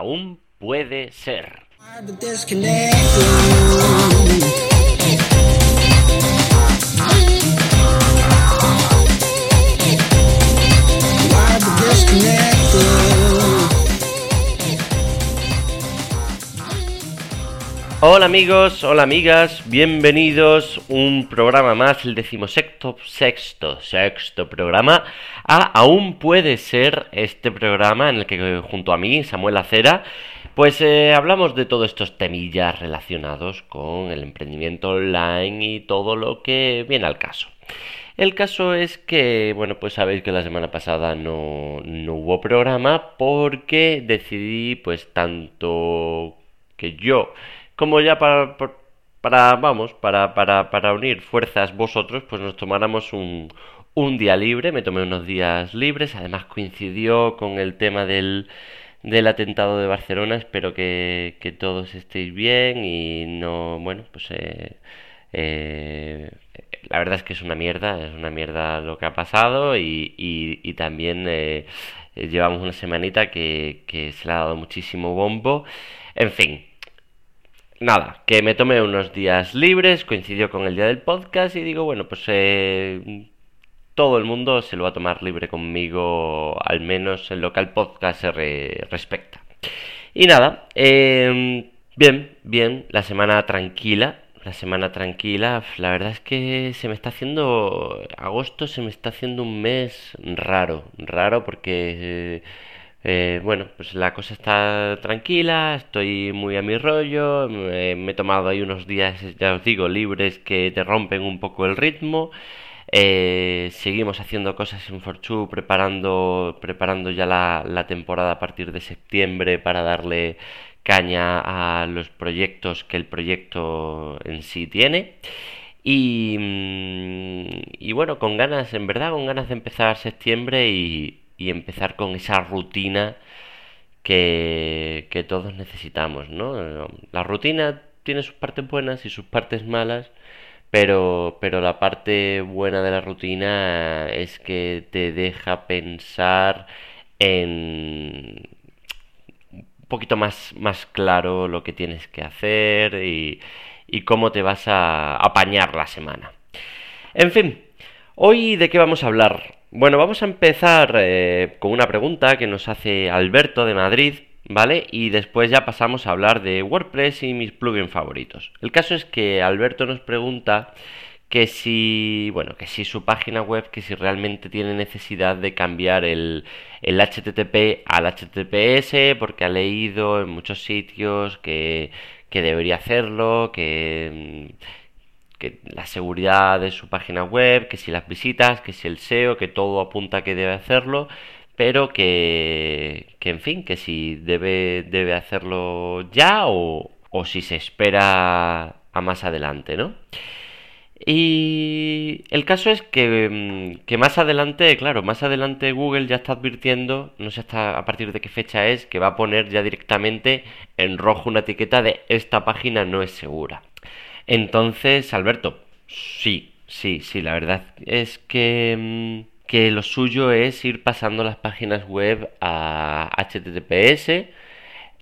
aún puede ser. Hola amigos, hola amigas, bienvenidos un programa más, el decimosexto, sexto, sexto programa a Aún puede ser este programa en el que junto a mí, Samuel Acera, pues eh, hablamos de todos estos temillas relacionados con el emprendimiento online y todo lo que viene al caso. El caso es que, bueno, pues sabéis que la semana pasada no hubo programa porque decidí, pues tanto que yo como ya para, para vamos, para, para, para unir fuerzas vosotros, pues nos tomáramos un, un día libre, me tomé unos días libres, además coincidió con el tema del, del atentado de Barcelona, espero que, que todos estéis bien y no, bueno, pues eh, eh, la verdad es que es una mierda, es una mierda lo que ha pasado y, y, también eh, llevamos una semanita que, que se le ha dado muchísimo bombo, en fin nada, que me tomé unos días libres, coincidió con el día del podcast y digo, bueno, pues eh, todo el mundo se lo va a tomar libre conmigo, al menos en lo que al podcast se respecta. Y nada, em, bien, bien, la semana tranquila, la semana tranquila, la verdad es que se me está haciendo, agosto se me está haciendo un mes raro, raro porque... Eh, bueno, pues la cosa está tranquila, estoy muy a mi rollo, me, he tomado ahí unos días, ya os digo, libres que te rompen un poco el ritmo. Eh, seguimos haciendo cosas en Forchu, preparando, preparando ya la, la temporada a partir de septiembre para darle caña a los proyectos que el proyecto en sí tiene. Y, mm, y bueno, con ganas, en verdad, con ganas de empezar septiembre y, y empezar con esa rutina que, que todos necesitamos, ¿no? La rutina tiene sus partes buenas y sus partes malas, pero, pero la parte buena de la rutina es que te deja pensar en un poquito más, más claro lo que tienes que hacer y, y cómo te vas a apañar la semana. En fin, hoy de qué vamos a hablar. Bueno, vamos a empezar eh, con una pregunta que nos hace Alberto de Madrid, ¿vale? Y después ya pasamos a hablar de WordPress y mis plugins favoritos. El caso es que Alberto nos pregunta que si, bueno, que si su página web, que si realmente tiene necesidad de cambiar el, el HTTP al HTTPS, porque ha leído en muchos sitios que, que debería hacerlo, que que la seguridad de su página web, que si las visitas, que si el SEO, que todo apunta a que debe hacerlo, pero que, que en fin, que si debe, debe hacerlo ya o, o si se espera a más adelante, ¿no? Y el caso es que, mm, que, más adelante, claro, más adelante Google ya está advirtiendo, no sé hasta a partir de qué fecha es, que va a poner ya directamente en rojo una etiqueta de esta página no es segura. Entonces, Alberto, sí, sí, sí, la verdad es que, mm, que lo suyo es ir pasando las páginas web a HTTPS.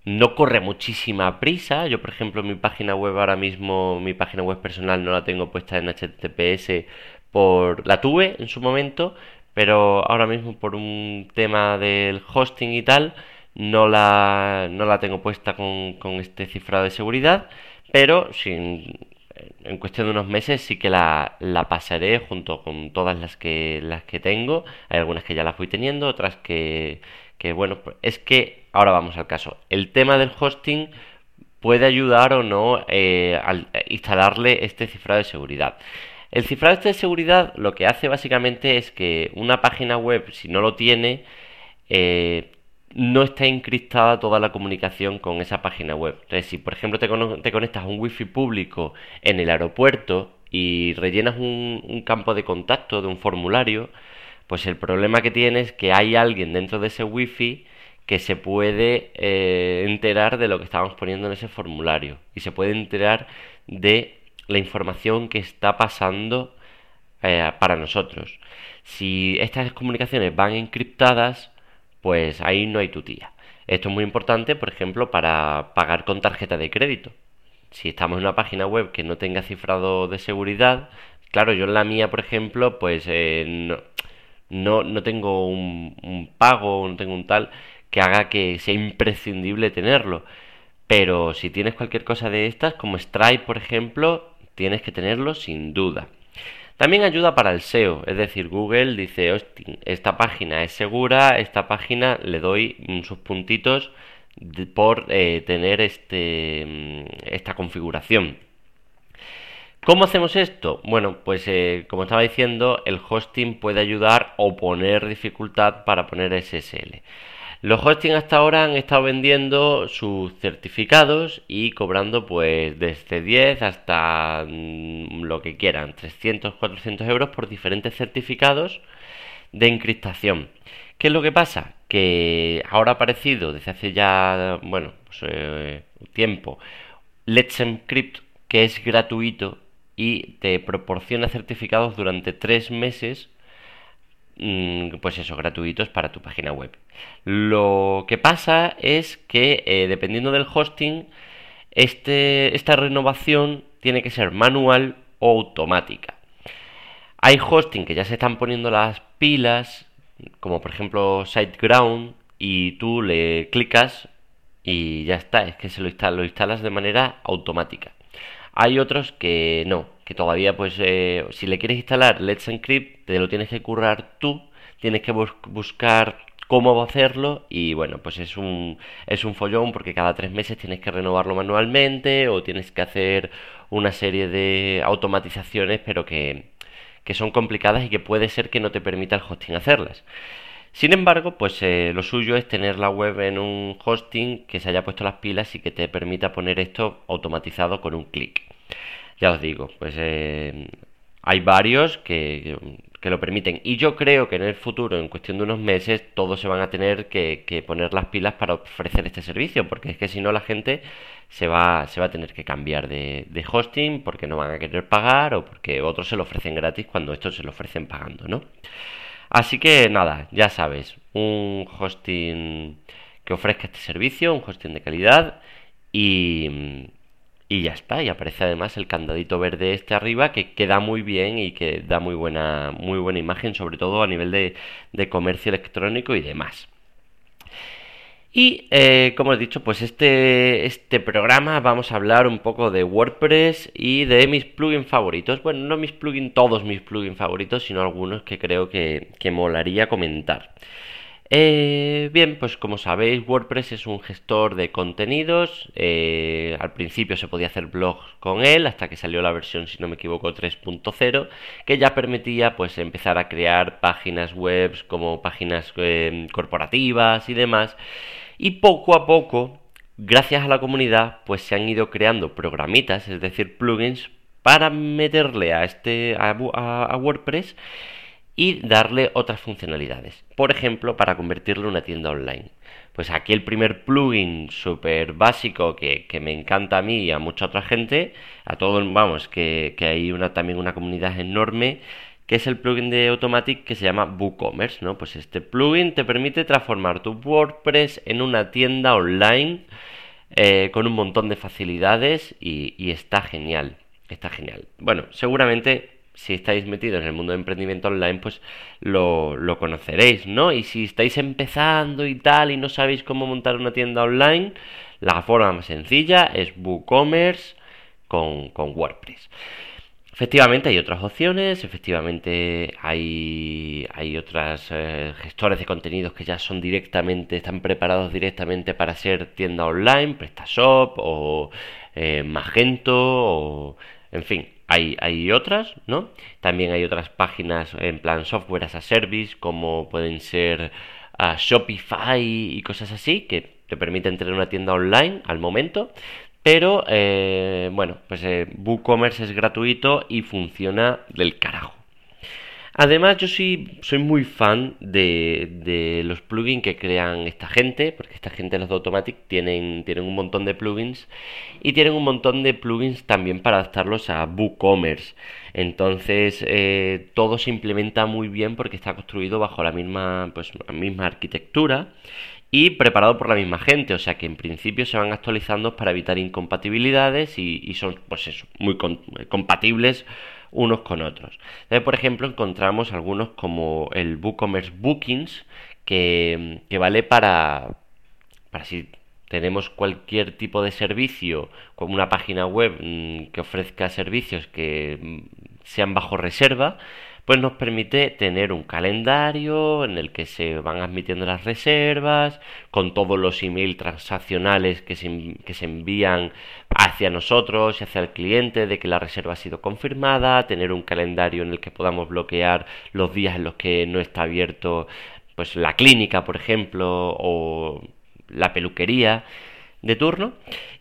No corre muchísima prisa. Yo, por ejemplo, mi página web ahora mismo, mi página web personal no la tengo puesta en HTTPS por... La tuve en su momento, pero ahora mismo por un tema del hosting y tal, no la, no la tengo puesta con, con este cifrado de seguridad pero sin, en cuestión de unos meses sí que la, la, pasaré junto con todas las que, las que tengo. Hay algunas que ya las fui teniendo, otras que, que, bueno, pues es que ahora vamos al caso. El tema del hosting puede ayudar o no eh, al instalarle este cifrado de seguridad. El cifrado este de seguridad lo que hace básicamente es que una página web, si no lo tiene, eh, no está encriptada toda la comunicación con esa página web. Entonces, si por ejemplo te, conectas a un wifi público en el aeropuerto y rellenas un, campo de contacto de un formulario, pues el problema que tienes es que hay alguien dentro de ese wifi que se puede eh, enterar de lo que estamos poniendo en ese formulario y se puede enterar de la información que está pasando eh, para nosotros. Si estas comunicaciones van encriptadas, pues ahí no hay tutía. Esto es muy importante, por ejemplo, para pagar con tarjeta de crédito. Si estamos en una página web que no tenga cifrado de seguridad, claro, yo en la mía, por ejemplo, pues eh, no, no, tengo un, un pago, no tengo un tal que haga que sea imprescindible tenerlo. Pero si tienes cualquier cosa de estas, como Stripe, por ejemplo, tienes que tenerlo sin duda. También ayuda para el SEO, es decir, Google dice, esta página es segura, esta página le doy sus puntitos por eh, tener este, mm, esta configuración. ¿Cómo hacemos esto? Bueno, pues eh, como estaba diciendo, el hosting puede ayudar o poner dificultad para poner SSL. Los hosting hasta ahora han estado vendiendo sus certificados y cobrando pues desde 10 hasta mm, lo que quieran, 300, 400 euros por diferentes certificados de encriptación. ¿Qué es lo que pasa? Que ahora ha aparecido desde hace ya, bueno, pues, eh, tiempo, Let's Encrypt, que es gratuito y te proporciona certificados durante tres meses pues eso, gratuitos para tu página web. Lo que pasa es que eh, dependiendo del hosting, este, esta renovación tiene que ser manual o automática. Hay hosting que ya se están poniendo las pilas, como por ejemplo SiteGround, y tú le clicas y ya está, es que se lo, lo instalas de manera automática. Hay otros que no, que todavía pues eh, si le quieres instalar Let's Encrypt te lo tienes que currar tú, tienes que buscar cómo hacerlo y bueno pues es un es un follón porque cada tres meses tienes que renovarlo manualmente o tienes que hacer una serie de automatizaciones pero que, que son complicadas y que puede ser que no te permita el hosting hacerlas. Sin embargo, pues eh, lo suyo es tener la web en un hosting que se haya puesto las pilas y que te permita poner esto automatizado con un clic ya os digo, pues eh, hay varios que, lo permiten. Y yo creo que en el futuro, en cuestión de unos meses, todos se van a tener que, poner las pilas para ofrecer este servicio, porque es que si no la gente se va, se va a tener que cambiar de, de, hosting porque no van a querer pagar o porque otros se lo ofrecen gratis cuando estos se lo ofrecen pagando, ¿no? Así que nada, ya sabes, un hosting que ofrezca este servicio, un hosting de calidad y y ya está, y aparece además el candadito verde este arriba que queda muy bien y que da muy buena, muy buena imagen, sobre todo a nivel de, comercio electrónico y demás. Y eh, como he dicho, pues este, este programa vamos a hablar un poco de WordPress y de mis plugins favoritos. Bueno, no mis plugins, todos mis plugins favoritos, sino algunos que creo que, que molaría comentar. Eh, bien, pues como sabéis, WordPress es un gestor de contenidos. Eh, al principio se podía hacer blogs con él, hasta que salió la versión, si no me equivoco, 3.0, que ya permitía pues empezar a crear páginas web como páginas eh, corporativas y demás. Y poco a poco, gracias a la comunidad, pues se han ido creando programitas, es decir, plugins, para meterle a este a WordPress y darle otras funcionalidades. Por ejemplo, para convertirlo en una tienda online. Pues aquí el primer plugin súper básico que, me encanta a mí y a mucha otra gente, a todos, vamos, que, hay una, también una comunidad enorme, que es el plugin de Automatic que se llama WooCommerce, ¿no? Pues este plugin te permite transformar tu WordPress en una tienda online eh, con un montón de facilidades y está genial, está genial. Bueno, seguramente si estáis metidos en el mundo de emprendimiento online, pues lo, conoceréis, ¿no? Y si estáis empezando y tal y no sabéis cómo montar una tienda online, la forma más sencilla es WooCommerce con, con WordPress. Efectivamente hay otras opciones, efectivamente hay, hay otras eh, gestores de contenidos que ya son directamente, están preparados directamente para ser tienda online, PrestaShop o eh, Magento o en fin, hay, otras, ¿no? También hay otras páginas en plan software as a service, como pueden ser ah, Shopify y cosas así, que te permiten tener una tienda online al momento. Pero, eh, bueno, pues eh, WooCommerce es gratuito y funciona del carajo. Además, yo soy muy fan de, los plugins que crean esta gente, porque esta gente, los de Automatic, tienen, un montón de plugins y tienen un montón de plugins también para adaptarlos a WooCommerce. Entonces, eh, todo se implementa muy bien porque está construido bajo la misma, pues, la misma arquitectura y preparado por la misma gente, o sea que en principio se van actualizando para evitar incompatibilidades y, son pues muy compatibles unos con otros. Por ejemplo, encontramos algunos como el WooCommerce Bookings, que, que vale para, para si tenemos cualquier tipo de servicio, como una página web mm, que ofrezca servicios que mm, sean bajo reserva, pues nos permite tener un calendario en el que se van admitiendo las reservas, con todos los emails transaccionales que se, que se envían hacia nosotros y hacia el cliente de que la reserva ha sido confirmada, tener un calendario en el que podamos bloquear los días en los que no está abierto pues la clínica, por ejemplo, o la peluquería de turno.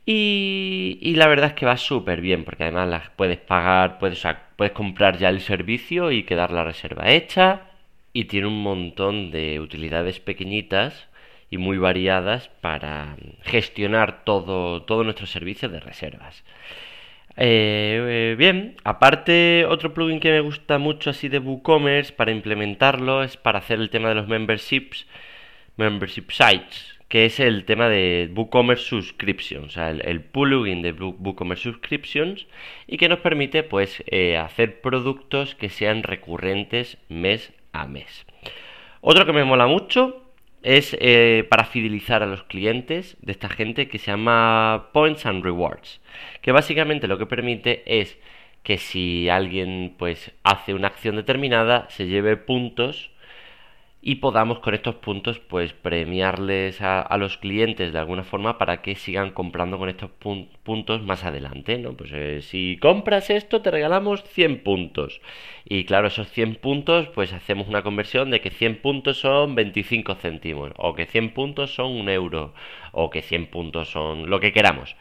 Y, la verdad es que va súper bien, porque además las puedes pagar, puedes, puedes comprar ya el servicio y quedar la reserva hecha. Y tiene un montón de utilidades pequeñitas y muy variadas para gestionar todo, todo nuestro servicio de reservas. Eh, bien, aparte otro plugin que me gusta mucho así de WooCommerce para implementarlo es para hacer el tema de los memberships, membership sites, que es el tema de WooCommerce Subscriptions, o sea, el, plugin de WooCommerce Subscriptions y que nos permite pues eh, hacer productos que sean recurrentes mes a mes. Otro que me mola mucho es eh, para fidelizar a los clientes de esta gente que se llama Points and Rewards, que básicamente lo que permite es que si alguien pues hace una acción determinada se lleve puntos y podamos con estos puntos pues premiarles a, los clientes de alguna forma para que sigan comprando con estos puntos más adelante, ¿no? Pues eh, si compras esto te regalamos 100 puntos y claro, esos 100 puntos pues hacemos una conversión de que 100 puntos son 25 céntimos o que 100 puntos son un euro o que 100 puntos son lo que queramos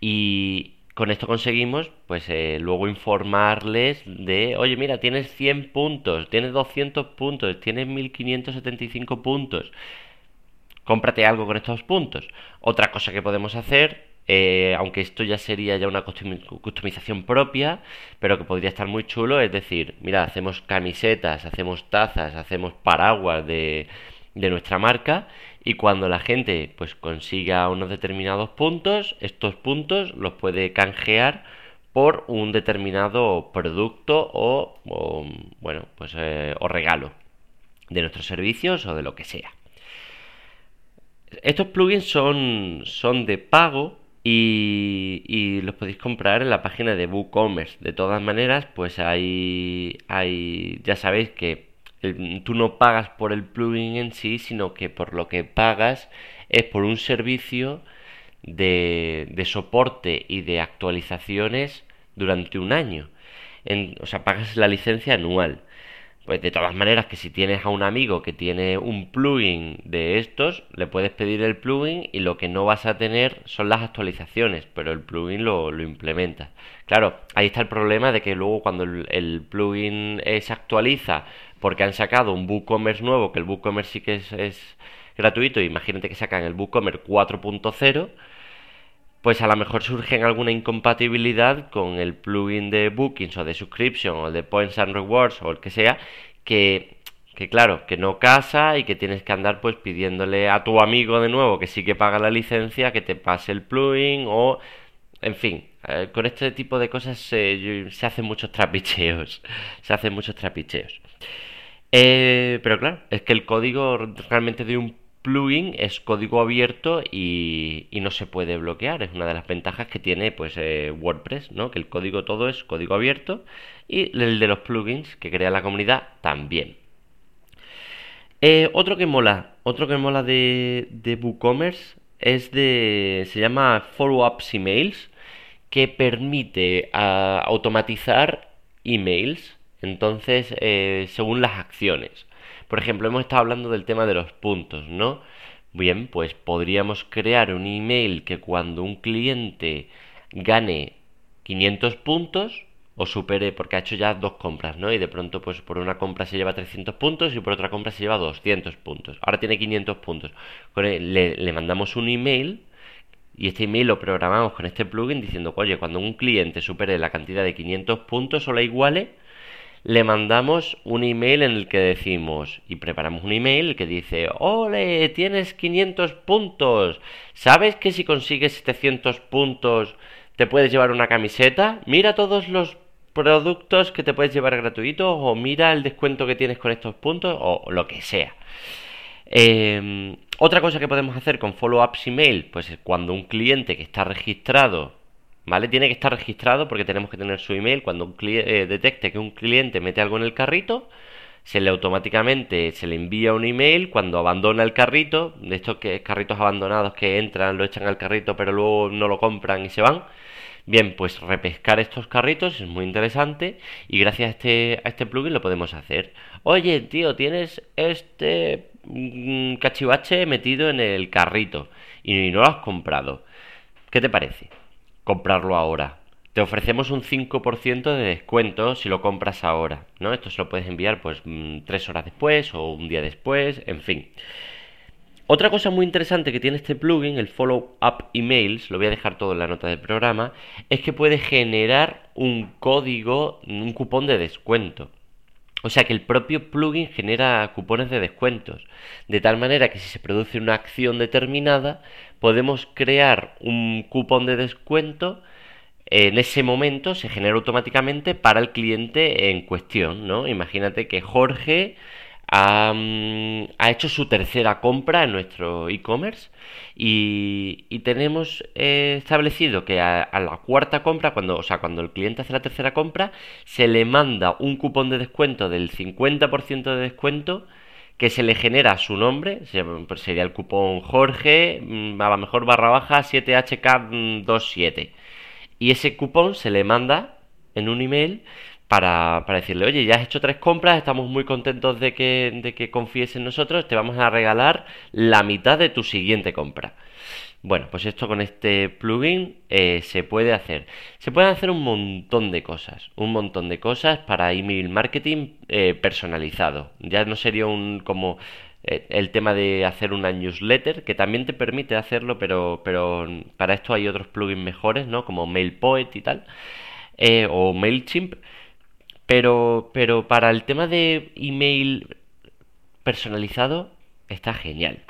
y, con esto conseguimos, pues eh, luego informarles de, oye, mira, tienes 100 puntos, tienes 200 puntos, tienes 1575 puntos. Cómprate algo con estos puntos. Otra cosa que podemos hacer, eh, aunque esto ya sería ya una customización propia, pero que podría estar muy chulo, es decir, mira, hacemos camisetas, hacemos tazas, hacemos paraguas de, de nuestra marca y cuando la gente pues consiga unos determinados puntos, estos puntos los puede canjear por un determinado producto o, bueno, pues eh, o regalo de nuestros servicios o de lo que sea. Estos plugins son, son de pago y, y, los podéis comprar en la página de WooCommerce. De todas maneras, pues hay, hay ya sabéis que tú no pagas por el plugin en sí, sino que por lo que pagas es por un servicio de, de soporte y de actualizaciones durante un año. o sea, pagas la licencia anual. Pues de todas maneras que si tienes a un amigo que tiene un plugin de estos, le puedes pedir el plugin y lo que no vas a tener son las actualizaciones, pero el plugin lo, lo implementa. Claro, ahí está el problema de que luego cuando el, plugin se actualiza porque han sacado un WooCommerce nuevo, que el WooCommerce sí que es, gratuito, imagínate que sacan el WooCommerce 4.0, pues a lo mejor surgen alguna incompatibilidad con el plugin de Bookings o de Subscription o de Points and Rewards o el que sea, que, que claro, que no casa y que tienes que andar pues pidiéndole a tu amigo de nuevo que sí que paga la licencia que te pase el plugin o en fin, eh, con este tipo de cosas se hacen muchos trapicheos. Se hacen muchos trapicheos. Eh, pero claro, es que el código realmente de un plugin es código abierto y, no se puede bloquear. Es una de las ventajas que tiene pues eh, WordPress, ¿no? Que el código todo es código abierto y el de los plugins que crea la comunidad también. Eh, otro que mola, otro que mola de, de WooCommerce es de. se llama Follow-ups Emails, que permite ah, automatizar emails entonces, eh, según las acciones. Por ejemplo, hemos estado hablando del tema de los puntos, ¿no? Bien, pues podríamos crear un email que cuando un cliente gane 500 puntos o supere, porque ha hecho ya dos compras, ¿no? Y de pronto, pues por una compra se lleva 300 puntos y por otra compra se lleva 200 puntos. Ahora tiene 500 puntos. Le, le mandamos un email y este email lo programamos con este plugin diciendo, oye, cuando un cliente supere la cantidad de 500 puntos o la iguale, le mandamos un email en el que decimos, y preparamos un email que dice, ole, tienes 500 puntos, ¿sabes que si consigues 700 puntos te puedes llevar una camiseta? Mira todos los productos que te puedes llevar gratuitos o mira el descuento que tienes con estos puntos o lo que sea. Em, otra cosa que podemos hacer con follow-ups email, pues es cuando un cliente que está registrado, ¿vale? Tiene que estar registrado porque tenemos que tener su email. Cuando un cliente eh, detecte que un cliente mete algo en el carrito, se le automáticamente se le envía un email cuando abandona el carrito, de estos que carritos abandonados que entran, lo echan al carrito, pero luego no lo compran y se van. Bien, pues repescar estos carritos es muy interesante y gracias a este, a este plugin lo podemos hacer. Oye, tío, tienes este un cachivache metido en el carrito y no lo has comprado. ¿Qué te parece? Comprarlo ahora. Te ofrecemos un 5% de descuento si lo compras ahora, ¿no? Esto se lo puedes enviar pues mm, tres horas después o un día después, en fin. Otra cosa muy interesante que tiene este plugin, el Follow Up Emails, lo voy a dejar todo en la nota del programa, es que puede generar un código, un cupón de descuento. O sea que el propio plugin genera cupones de descuentos, de tal manera que si se produce una acción determinada, podemos crear un cupón de descuento en ese momento se genera automáticamente para el cliente en cuestión, ¿no? Imagínate que Jorge ha, hecho su tercera compra en nuestro e-commerce y, tenemos eh, establecido que a, la cuarta compra, cuando, o sea, cuando el cliente hace la tercera compra, se le manda un cupón de descuento del 50% de descuento que se le genera su nombre, pues sería el cupón Jorge, mm, a lo mejor barra baja 7HK27. Y ese cupón se le manda en un email para, decirle, oye, ya has hecho tres compras, estamos muy contentos de que, de que confíes en nosotros, te vamos a regalar la mitad de tu siguiente compra. Bueno, pues esto con este plugin eh, se puede hacer. Se pueden hacer un montón de cosas, un montón de cosas para email marketing eh, personalizado. Ya no sería un como eh, el tema de hacer una newsletter, que también te permite hacerlo, pero, pero para esto hay otros plugins mejores, ¿no? Como MailPoet y tal, o MailChimp pero, pero para el tema de email personalizado está genial.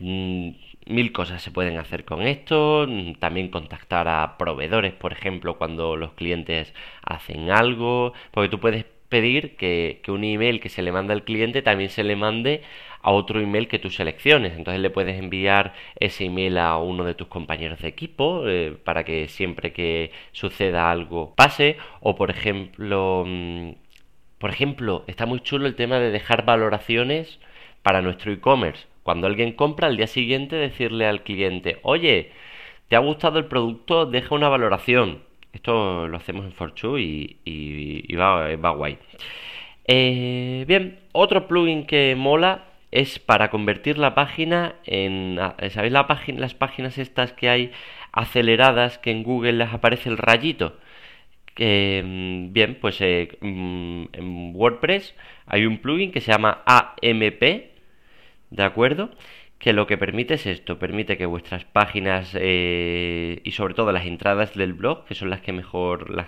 Mm, mil cosas se pueden hacer con esto. Mm, también contactar a proveedores, por ejemplo, cuando los clientes hacen algo. Porque tú puedes pedir que, que un email que se le manda al cliente también se le mande a otro email que tú selecciones. Entonces le puedes enviar ese email a uno de tus compañeros de equipo eh, para que siempre que suceda algo pase. O por ejemplo, mm, por ejemplo, está muy chulo el tema de dejar valoraciones para nuestro e-commerce. Cuando alguien compra, al día siguiente decirle al cliente, oye, ¿te ha gustado el producto? Deja una valoración. Esto lo hacemos en Fortune y, y, va, guay. Eh, bien, otro plugin que mola es para convertir la página en... Ah, ¿Sabéis las páginas estas que hay aceleradas que en Google les aparece el rayito? Mm, bien, pues eh, mm, en WordPress hay un plugin que se llama AMP, ¿de acuerdo? Que lo que permite es esto, permite que vuestras páginas eh, y sobre todo las entradas del blog, que son las que mejor,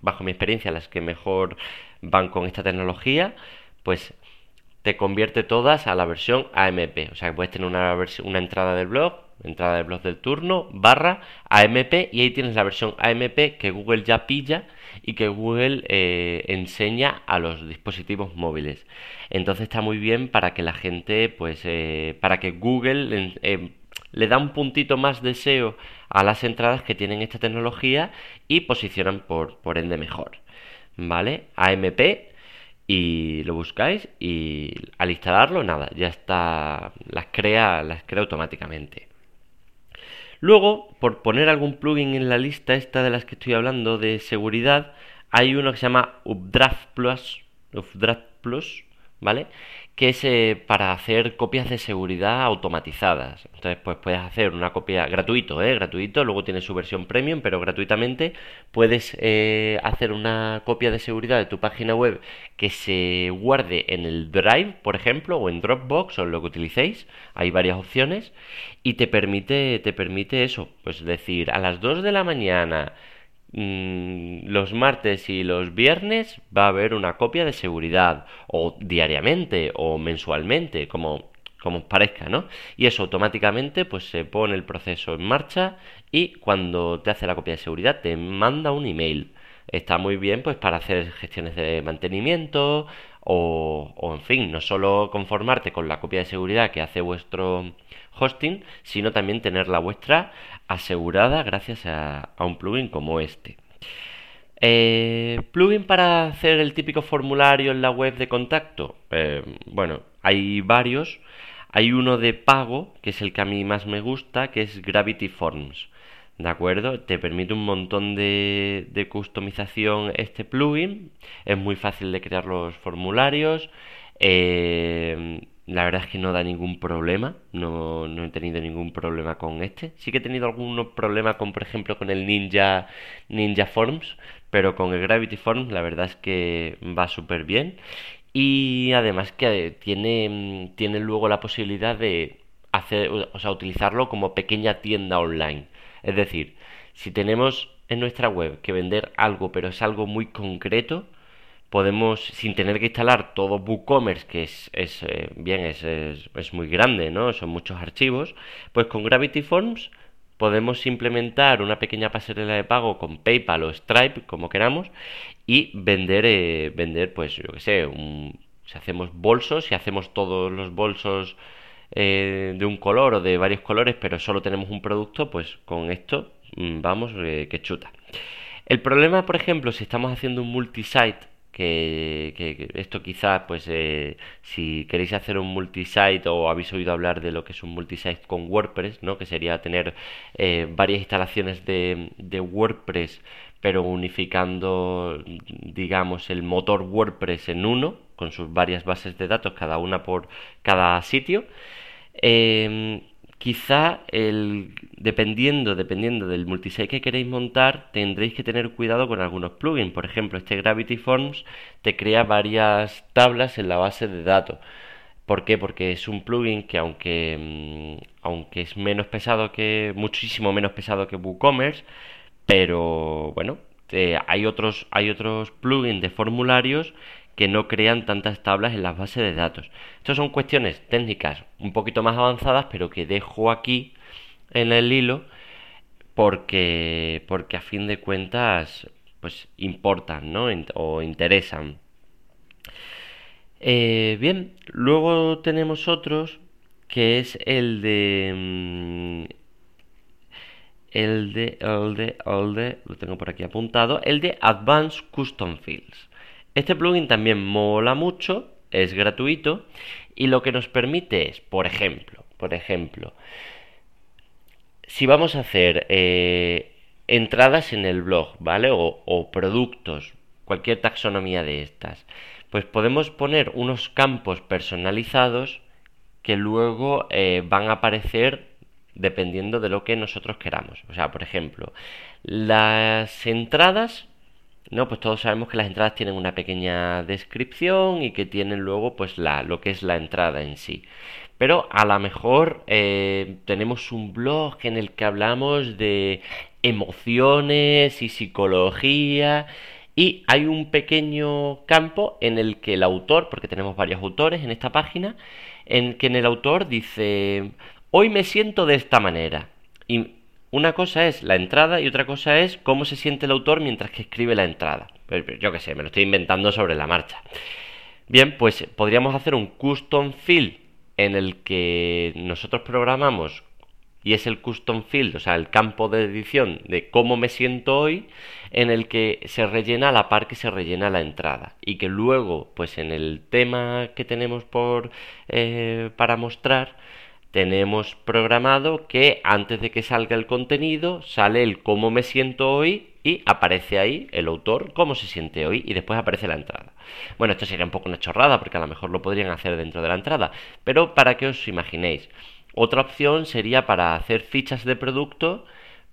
bajo mi experiencia, las que mejor van con esta tecnología, pues te convierte todas a la versión AMP. O sea que puedes tener una, una entrada del blog, entrada del blog del turno, barra AMP y ahí tienes la versión AMP que Google ya pilla y que Google eh, enseña a los dispositivos móviles. Entonces está muy bien para que la gente, pues, eh, para que Google eh, le da un puntito más de SEO a las entradas que tienen esta tecnología y posicionan por, por ende mejor. ¿Vale? AMP y lo buscáis y al instalarlo nada, ya está, las crea, las crea automáticamente. Luego, por poner algún plugin en la lista esta de las que estoy hablando de seguridad, hay uno que se llama Updraft Plus, Plus, ¿vale? que es eh, para hacer copias de seguridad automatizadas. Entonces, pues puedes hacer una copia gratuito, ¿eh? Gratuito, luego tiene su versión premium, pero gratuitamente puedes eh, hacer una copia de seguridad de tu página web que se guarde en el Drive, por ejemplo, o en Dropbox, o en lo que utilicéis. Hay varias opciones y te permite, te permite eso, pues decir, a las 2 de la mañana los martes y los viernes va a haber una copia de seguridad, o diariamente, o mensualmente, como, como os parezca, ¿no? Y eso automáticamente pues se pone el proceso en marcha y cuando te hace la copia de seguridad te manda un email. Está muy bien pues para hacer gestiones de mantenimiento o, o en fin, no solo conformarte con la copia de seguridad que hace vuestro hosting, sino también tener la vuestra asegurada gracias a, un plugin como este. Eh, plugin para hacer el típico formulario en la web de contacto. Eh, bueno, hay varios. Hay uno de pago, que es el que a mí más me gusta, que es Gravity Forms. ¿De acuerdo? Te permite un montón de, customización este plugin. Es muy fácil de crear los formularios. Eh, la verdad es que no da ningún problema, no, no, he tenido ningún problema con este. Sí que he tenido algunos problemas con, por ejemplo, con el Ninja, Ninja Forms, pero con el Gravity Forms la verdad es que va súper bien. Y además que tiene, tiene luego la posibilidad de hacer, o sea, utilizarlo como pequeña tienda online. Es decir, si tenemos en nuestra web que vender algo, pero es algo muy concreto, podemos, sin tener que instalar todo WooCommerce, que es, es eh, bien, es, es, muy grande, ¿no? Son muchos archivos, pues con Gravity Forms podemos implementar una pequeña pasarela de pago con PayPal o Stripe, como queramos, y vender, eh, vender pues yo que sé, si hacemos bolsos, si hacemos todos los bolsos eh, de un color o de varios colores, pero solo tenemos un producto, pues con esto mm, vamos que chuta. El problema, por ejemplo, si estamos haciendo un multisite que, esto quizás, pues, eh, si queréis hacer un multisite o habéis oído hablar de lo que es un multisite con WordPress, ¿no? Que sería tener eh, varias instalaciones de, de WordPress, pero unificando, digamos, el motor WordPress en uno, con sus varias bases de datos, cada una por cada sitio. Eh, Quizá el, dependiendo, dependiendo del multisite que queréis montar, tendréis que tener cuidado con algunos plugins. Por ejemplo, este Gravity Forms te crea varias tablas en la base de datos. ¿Por qué? Porque es un plugin que aunque, mm, aunque es menos pesado que, muchísimo menos pesado que WooCommerce, pero bueno, hay otros, hay otros plugins de formularios que no crean tantas tablas en las bases de datos. Estas son cuestiones técnicas un poquito más avanzadas, pero que dejo aquí en el hilo porque, porque a fin de cuentas pues importan ¿no? o interesan. Eh, bien, luego tenemos otros que es el de mm, el de el de el de lo tengo por aquí apuntado el de Advanced Custom Fields este plugin también mola mucho, es gratuito y lo que nos permite es, por ejemplo, por ejemplo, si vamos a hacer eh, entradas en el blog, ¿vale? O, productos, cualquier taxonomía de estas, pues podemos poner unos campos personalizados que luego eh, van a aparecer dependiendo de lo que nosotros queramos. O sea, por ejemplo, las entradas no, pues todos sabemos que las entradas tienen una pequeña descripción y que tienen luego pues la, lo que es la entrada en sí. Pero a lo mejor eh, tenemos un blog en el que hablamos de emociones y psicología y hay un pequeño campo en el que el autor, porque tenemos varios autores en esta página, en que en el autor dice, hoy me siento de esta manera. Una cosa es la entrada y otra cosa es cómo se siente el autor mientras que escribe la entrada. Yo qué sé, me lo estoy inventando sobre la marcha. Bien, pues podríamos hacer un custom field en el que nosotros programamos y es el custom field, o sea, el campo de edición de cómo me siento hoy, en el que se rellena la par que se rellena la entrada y que luego, pues en el tema que tenemos por eh, para mostrar, tenemos programado que antes de que salga el contenido sale el cómo me siento hoy y aparece ahí el autor cómo se siente hoy y después aparece la entrada. Bueno, esto sería un poco una chorrada porque a lo mejor lo podrían hacer dentro de la entrada, pero para que os imaginéis. Otra opción sería para hacer fichas de producto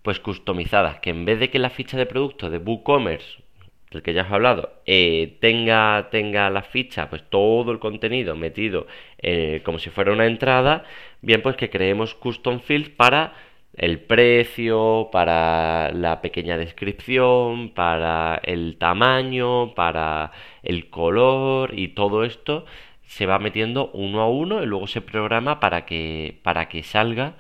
pues customizadas, que en vez de que la ficha de producto de WooCommerce del que ya has hablado, eh, tenga, tenga la ficha, pues todo el contenido metido eh, como si fuera una entrada, bien, pues que creemos custom fields para el precio, para la pequeña descripción, para el tamaño, para el color y todo esto se va metiendo uno a uno y luego se programa para que, para que salga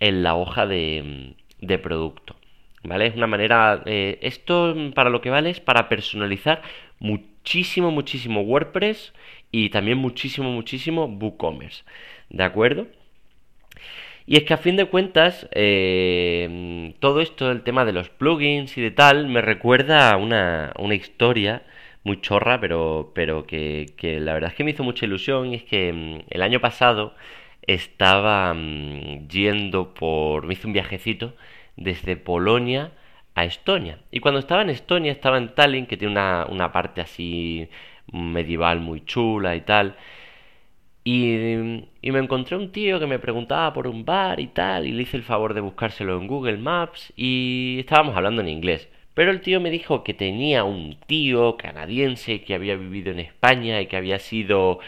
en la hoja de producto. ¿Vale? Es una manera. Eh, esto para lo que vale es para personalizar muchísimo, muchísimo WordPress y también muchísimo, muchísimo WooCommerce. ¿De acuerdo? Y es que a fin de cuentas, eh, todo esto, el tema de los plugins y de tal, me recuerda a una, una historia muy chorra, pero, pero que, que, la verdad es que me hizo mucha ilusión. Y es que mm, el año pasado estaba mm, yendo por. me hice un viajecito desde Polonia a Estonia. Y cuando estaba en Estonia, estaba en Tallinn, que tiene una, una parte así medieval muy chula y tal. Y, y, me encontré un tío que me preguntaba por un bar y tal, y le hice el favor de buscárselo en Google Maps y estábamos hablando en inglés. Pero el tío me dijo que tenía un tío canadiense que había vivido en España y que había sido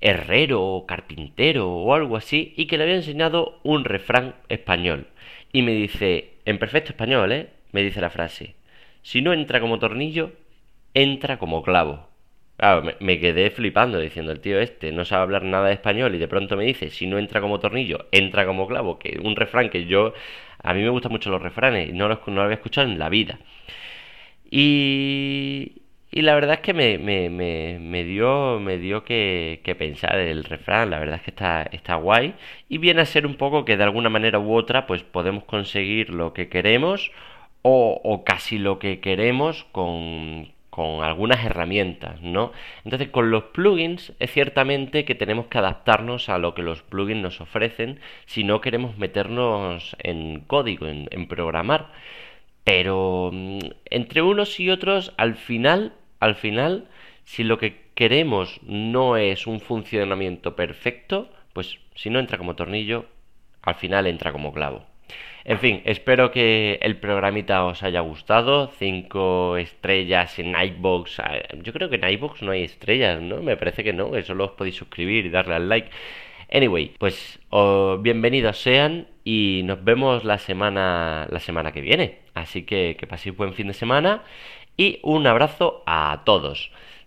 herrero o carpintero o algo así y que le había enseñado un refrán español. Y me dice, en perfecto español, ¿eh? Me dice la frase, si no entra como tornillo, entra como clavo. Me, quedé flipando diciendo, el tío este no sabe hablar nada de español y de pronto me dice, si no entra como tornillo, entra como clavo, que un refrán que yo, a mí me gustan mucho los refranes y no, los, no lo había escuchado en la vida. Y, y la verdad es que me, me, me, me dio, me dio que, que, pensar el refrán, la verdad es que está, está guay y viene a ser un poco que de alguna manera u otra pues podemos conseguir lo que queremos o, o casi lo que queremos con, con algunas herramientas, ¿no? Entonces con los plugins es ciertamente que tenemos que adaptarnos a lo que los plugins nos ofrecen si no queremos meternos en código, en, programar. Pero mm, entre unos y otros, al final al final, si lo que queremos no es un funcionamiento perfecto, pues si no entra como tornillo, al final entra como clavo. En fin, espero que el programita os haya gustado. Cinco estrellas en iBox. Yo creo que en iBox no hay estrellas, ¿no? Me parece que no, que solo os podéis suscribir y darle al like. Anyway, pues bienvenidos sean y nos vemos la semana la semana que viene. Así que que paséis buen fin de semana y un abrazo a todos.